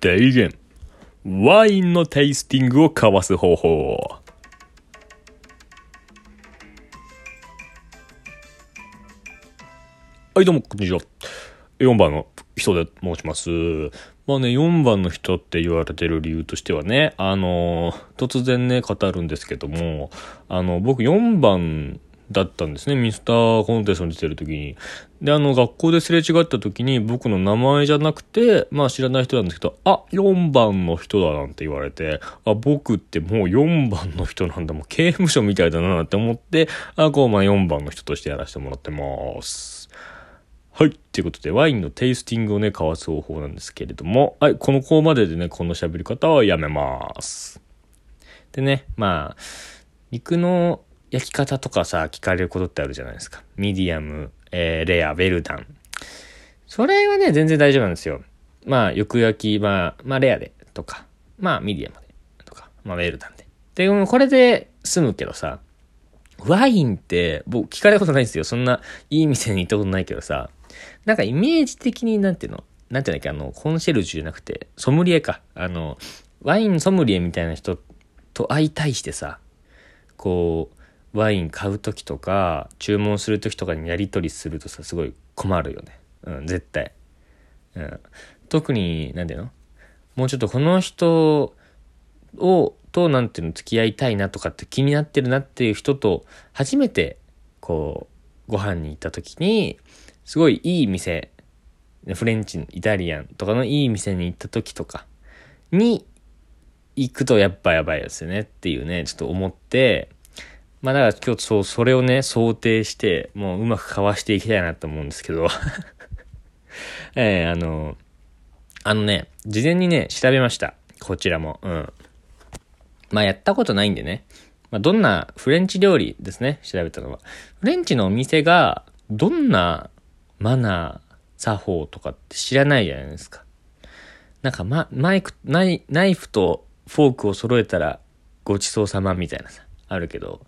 提言。ワインのテイスティングを交わす方法。はい、どうも、こんにちは。4番の人で申します。まあね、4番の人って言われてる理由としてはね、あの突然ね、語るんですけども、あの、僕4番だったんですね。ミスターコンテストに出てる時に。で、あの、学校ですれ違った時に僕の名前じゃなくて、まあ知らない人なんですけど、あ、4番の人だなんて言われて、あ、僕ってもう4番の人なんだ。もう刑務所みたいだなって思って、あ、こう、まあ4番の人としてやらせてもらってます。はい。ということで、ワインのテイスティングをね、交わす方法なんですけれども、はい。このこまででね、この喋り方はやめます。でね、まあ、肉の焼き方とかさ、聞かれることってあるじゃないですか。ミディアム、えー、レア、ウェルダン。それはね、全然大丈夫なんですよ。まあ、よく焼き、まあ、まあ、レアで、とか、まあ、ミディアムで、とか、まあ、ウェルダンで。で、これで済むけどさ、ワインって、僕聞かれることないんですよ。そんないい店に行ったことないけどさ、なんかイメージ的になんていうの？なんていうんだっけ、あの、コンシェルジュじゃなくて、ソムリエか。あの、ワインソムリエみたいな人と相対してさ、こう、ワイン買う時とか注文する時とかにやり取りするとさすごい困るよね。うん絶対。うん。特に何ていうの？もうちょっとこの人をと何ていうの付き合いたいなとかって気になってるなっていう人と初めてこうご飯に行った時にすごいいい店フレンチイタリアンとかのいい店に行った時とかに行くとやっぱやばいですよねっていうねちょっと思ってまあだから今日そう、それをね、想定して、もううまくかわしていきたいなと思うんですけど えー、あの、あのね、事前にね、調べました。こちらも。うん。まあやったことないんでね。まあどんなフレンチ料理ですね、調べたのは。フレンチのお店が、どんなマナー、作法とかって知らないじゃないですか。なんかま、マイク、ナイナイフとフォークを揃えたらごちそうさまみたいなさ、あるけど、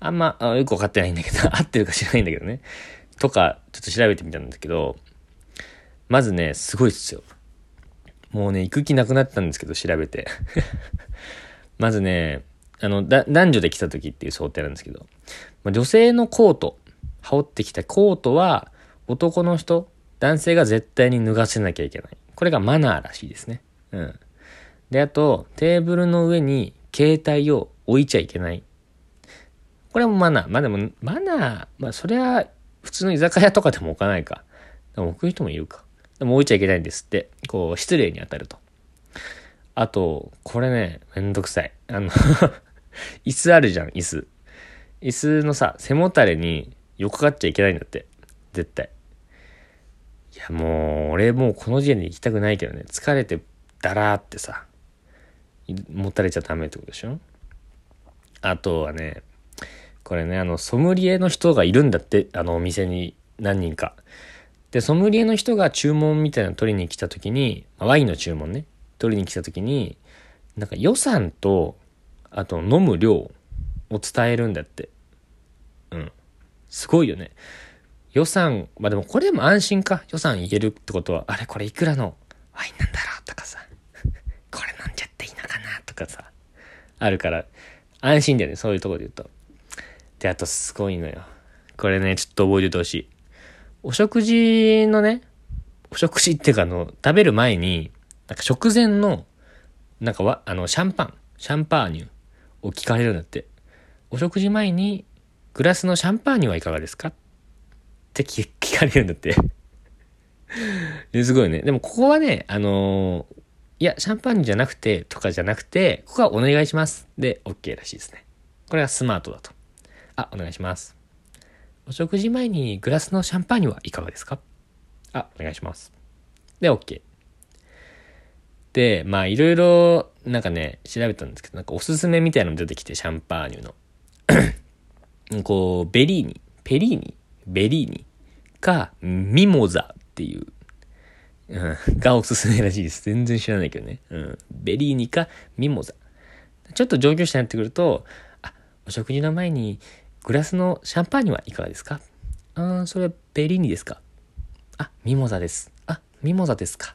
あんま、あよくわかってないんだけど、合ってるか知らないんだけどね。とか、ちょっと調べてみたんだけど、まずね、すごいっすよ。もうね、行く気なくなったんですけど、調べて。まずね、あの、だ、男女で来た時っていう想定なんですけど、まあ、女性のコート、羽織ってきたコートは、男の人、男性が絶対に脱がせなきゃいけない。これがマナーらしいですね。うん。で、あと、テーブルの上に携帯を置いちゃいけない。これもマナー。まあでも、マナー、まあそれは普通の居酒屋とかでも置かないか。でも置く人もいるか。でも置いちゃいけないんですって。こう、失礼に当たると。あと、これね、めんどくさい。あの 椅子あるじゃん、椅子。椅子のさ、背もたれに横かっちゃいけないんだって。絶対。いや、もう、俺もうこの時点で行きたくないけどね。疲れて、だらーってさ、もたれちゃダメってことでしょ？あとはね、これね、あの、ソムリエの人がいるんだって、あのお店に何人か。で、ソムリエの人が注文みたいなの取りに来た時に、ワインの注文ね、取りに来た時に、なんか予算と、あと飲む量を伝えるんだって。うん。すごいよね。予算、まあでもこれでも安心か。予算言えるってことは、あれこれいくらのワインなんだろうとかさ、これ飲んじゃっていいのかなとかさ、あるから、安心だよね、そういうとこで言うと。で、あとすごいのよ。これね、ちょっと覚えておいてほしい。お食事のね、お食事っていうかあの、食べる前に、なんか食前の、なんかわ、あの、シャンパン、シャンパーニュを聞かれるんだって。お食事前に、グラスのシャンパーニュはいかがですか？って聞かれるんだって すごいね。でもここはね、あのー、いや、シャンパーニュじゃなくて、とかじゃなくて、ここはお願いします。で、OK らしいですね。これがスマートだと。あ、お願いします。お食事前にグラスのシャンパーニュはいかがですか？あ、お願いします。で、OK。で、まあ、いろいろ、なんかね、調べたんですけど、なんかおすすめみたいなの出てきて、シャンパーニュの。こう、ベリーニ、ペリーニ、ベリーニか、ミモザっていう、うん、がおすすめらしいです。全然知らないけどね。うん。ベリーニか、ミモザ。ちょっと上級者になってくると、あ、お食事の前にグラスのシャンパーニュはいかがですか？あー、それはベリーニですか？あ、ミモザです。あ、ミモザですか。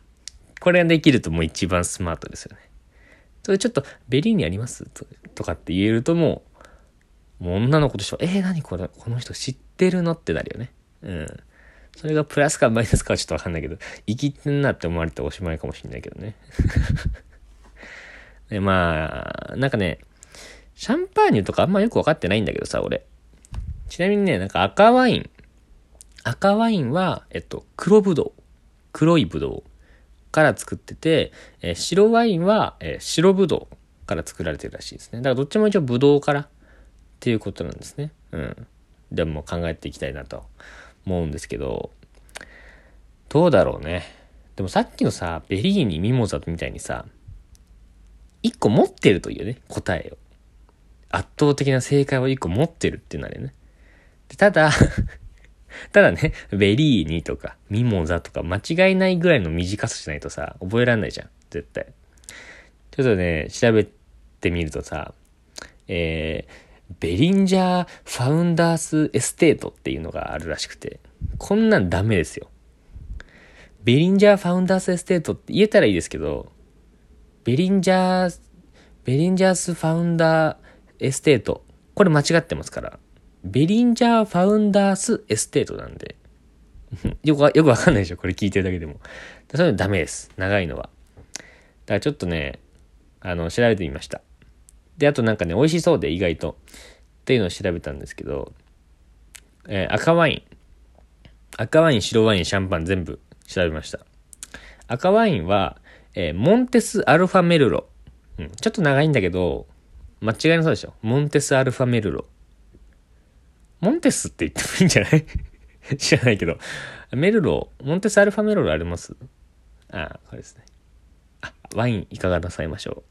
これができるともう一番スマートですよね。それちょっと、ベリーニあります？とかって言えるともう、もう女の子としては、えー、何これ、この人知ってるの？ってなるよね。うん。それがプラスかマイナスかはちょっとわかんないけど、生きてんなって思われておしまいかもしんないけどね。で、まあ、なんかね、シャンパーニュとかあんまよくわかってないんだけどさ、俺。ちなみにね、なんか赤ワイン。赤ワインは、えっと、黒ぶどう。黒いぶどうから作ってて、えー、白ワインは、えー、白ぶどうから作られてるらしいですね。だからどっちも一応ぶどうからっていうことなんですね。うん。でも考えていきたいなと思うんですけど、どうだろうね。でもさっきのさ、ベリーニ、ミモザみたいにさ、一個持ってるというね、答えを。圧倒的な正解を一個持ってるっていうのはね。ただ ただね、ベリーニとか、ミモザとか間違いないぐらいの短さじゃないとさ、覚えらんないじゃん。絶対。ちょっとね、調べてみるとさ、えー、ベリンジャーファウンダースエステートっていうのがあるらしくて、こんなんダメですよ。ベリンジャーファウンダースエステートって言えたらいいですけど、ベリンジャー、ベリンジャースファウンダーエステート。これ間違ってますから。ベリンジャーファウンダースエステートなんで。よく、よくわかんないでしょこれ聞いてるだけでも。そういうのダメです。長いのは。だからちょっとね、あの、調べてみました。で、あとなんかね、美味しそうで意外と。っていうのを調べたんですけど、えー、赤ワイン。赤ワイン、白ワイン、シャンパン全部調べました。赤ワインは、えー、モンテスアルファメルロ。うん、ちょっと長いんだけど、間違いなそうでしょ。モンテスアルファメルロ。モンテスって言ってもいいんじゃない？知らないけど。メルロ、モンテスアルファメルロあります？あ、これですね。あ、ワインいかがなさいましょう。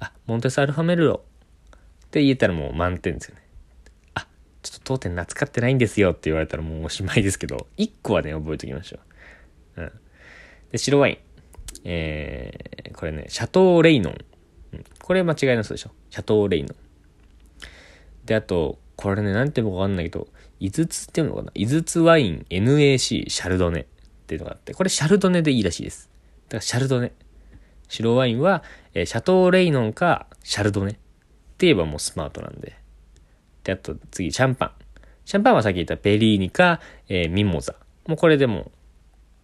あ、モンテスアルファメルロって言えたらもう満点ですよね。あ、ちょっと当店懐かってないんですよって言われたらもうおしまいですけど、1個はね、覚えておきましょう。うん。で、白ワイン。えー、これね、シャトーレイノン。これ間違いなそうでしょ。シャトーレイノン。で、あと、これね、なんていうのかわかんないけど、井筒っていうのかな？井筒ワイン NAC シャルドネっていうのがあって、これシャルドネでいいらしいです。だからシャルドネ。白ワインは、えー、シャトーレイノンかシャルドネって言えばもうスマートなんで。で、あと次、シャンパン。シャンパンはさっき言ったペリーニか、えー、ミモザ。もうこれでも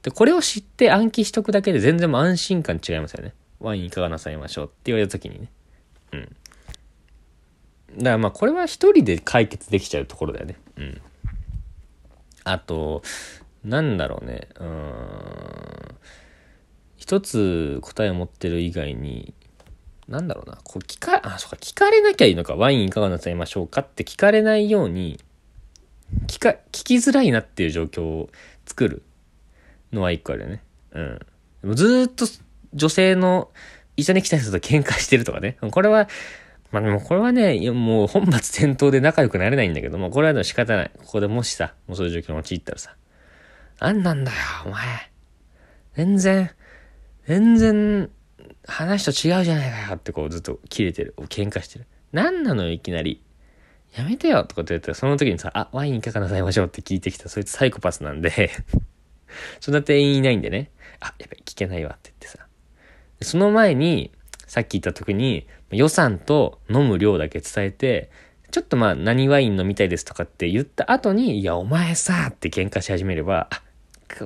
で、これを知って暗記しとくだけで全然も安心感違いますよね。ワインいかがなさいましょうって言われた時にね。うん。だからまあこれは一人で解決できちゃうところだよね。うん。あと、なんだろうね。うん。一つ答えを持ってる以外に、なんだろうな。こう聞か、あ、そうか、聞かれなきゃいいのか。ワインいかがなさいましょうかって聞かれないように、聞か、聞きづらいなっていう状況を作るのは一個あるよね。うん。でもずっと女性の一緒に来た人と喧嘩してるとかね。これは、まあでもこれはね、もう本末転倒で仲良くなれないんだけども、これは仕方ない。ここでもしさ、もうそういう状況に陥ったらさ、なんなんだよ、お前。全然、全然、話と違うじゃないかよってこうずっと切れてる。喧嘩してる。なんなのよ、いきなり。やめてよとかって言ったら、その時にさ、あ、ワインいかがなさいましょうって聞いてきた、そいつサイコパスなんで そんな店員いないんでね、あ、やべ、聞けないわって言ってさ。その前に、さっき言った時に、予算と飲む量だけ伝えて、ちょっとまあ何ワイン飲みたいですとかって言った後に、いやお前さって喧嘩し始めれば、あ、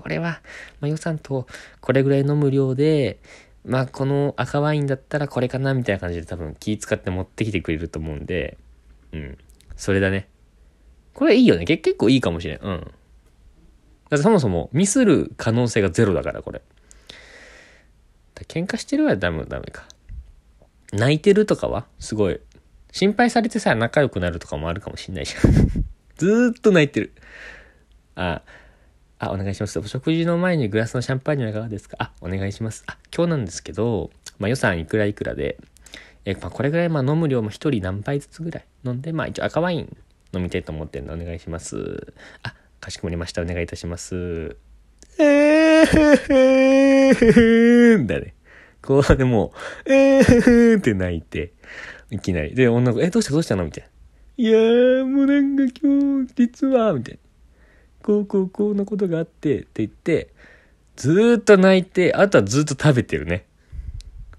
これは、まあ、予算とこれぐらい飲む量で、まあこの赤ワインだったらこれかなみたいな感じで多分気使って持ってきてくれると思うんで、うん。それだね。これいいよね。結構いいかもしれん。うん。だってそもそもミスる可能性がゼロだから、これ。喧嘩してるはダメ、ダメか。泣いてるとかはすごい。心配されてさ、仲良くなるとかもあるかもしんないじゃん。ずーっと泣いてる。あ、あ、お願いします。お食事の前にグラスのシャンパーニュはいかがですか？あ、お願いします。あ、今日なんですけど、まあ予算いくらいくらで、え、まあこれぐらいまあ飲む量も一人何杯ずつぐらい？飲んで、まあ一応赤ワイン飲みたいと思ってるんでお願いします。あ、かしこまりました。お願いいたします。えー、だね。こうでもう、えーって泣いて、いきなり。で、女の子、え、どうしたどうしたの？みたいな。いやー、もうなんか今日、実は、みたいな。こうこうこうのことがあって、って言って、ずーっと泣いて、あとはずっと食べてるね。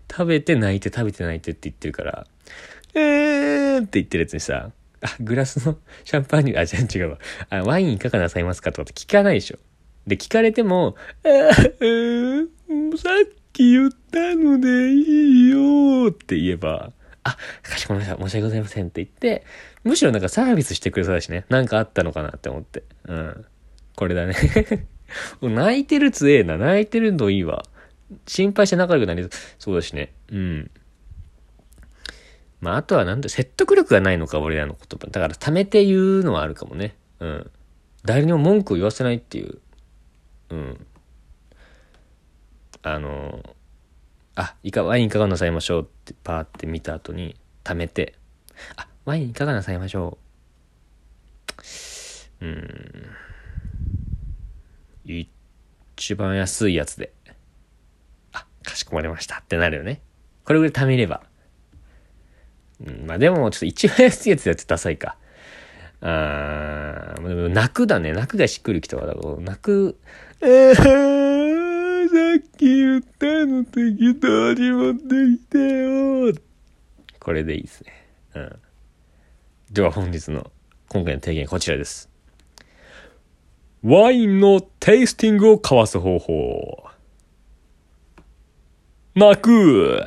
食べて泣いて食べて泣いてって言ってるから、えーって言ってるやつにさ、あ、グラスの シャンパーニュ、あ、違うわ。あ、ワインいかがなさいますかとかって聞かないでしょ。で、聞かれても、あーさっき言ったのでいいよって言えば、あ、かしこまりました。申し訳ございませんって言って、むしろなんかサービスしてくれそうだしね。なんかあったのかなって思って。うん。これだね 泣いてるつええな。泣いてるのいいわ。心配して仲良くなりそうだしね。うん。まあ、あとはなんだ、説得力がないのか、俺らの言葉。だから、貯めて言うのはあるかもね。うん。誰にも文句を言わせないっていう。うん。あの、あ、いか、ワインいかがなさいましょうってパーって見た後に、貯めて、あ、ワインいかがなさいましょう。うん。一番安いやつで。あ、かしこまりましたってなるよね。これぐらい貯めれば。うん、まあでも、ちょっと一番安いやつやってダサいか。あー、でも泣くだね。泣くがしっくりきたわ。だから泣く、えー、言ったの適当に持ってきてよ。これでいいですね。うん。では本日の今回の提言こちらです。ワインのテイスティングを交わす方法。泣く